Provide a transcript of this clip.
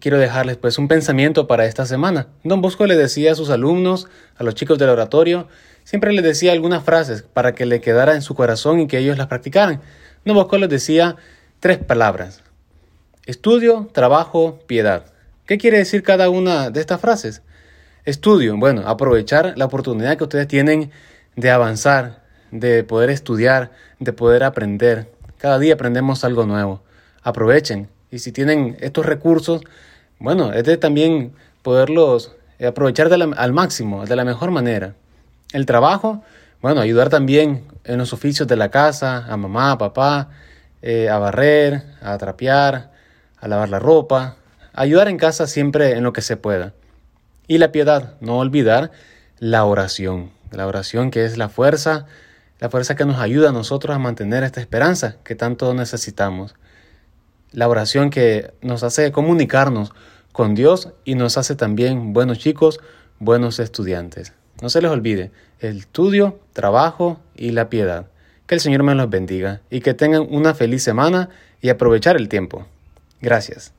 Quiero dejarles pues un pensamiento para esta semana. Don Bosco le decía a sus alumnos, a los chicos del oratorio, siempre les decía algunas frases para que le quedara en su corazón y que ellos las practicaran. Don Bosco les decía tres palabras. Estudio, trabajo, piedad. ¿Qué quiere decir cada una de estas frases? Estudio, bueno, aprovechar la oportunidad que ustedes tienen de avanzar, de poder estudiar, de poder aprender. Cada día aprendemos algo nuevo. Aprovechen. Y si tienen estos recursos, bueno, es de también poderlos aprovechar al máximo, de la mejor manera. El trabajo, bueno, ayudar también en los oficios de la casa, a mamá, a papá, eh, a barrer, a trapear, a lavar la ropa, ayudar en casa siempre en lo que se pueda. Y la piedad, no olvidar la oración, la oración que es la fuerza, la fuerza que nos ayuda a nosotros a mantener esta esperanza que tanto necesitamos. La oración que nos hace comunicarnos con Dios y nos hace también buenos chicos, buenos estudiantes. No se les olvide el estudio, trabajo y la piedad. Que el Señor me los bendiga y que tengan una feliz semana y aprovechar el tiempo. Gracias.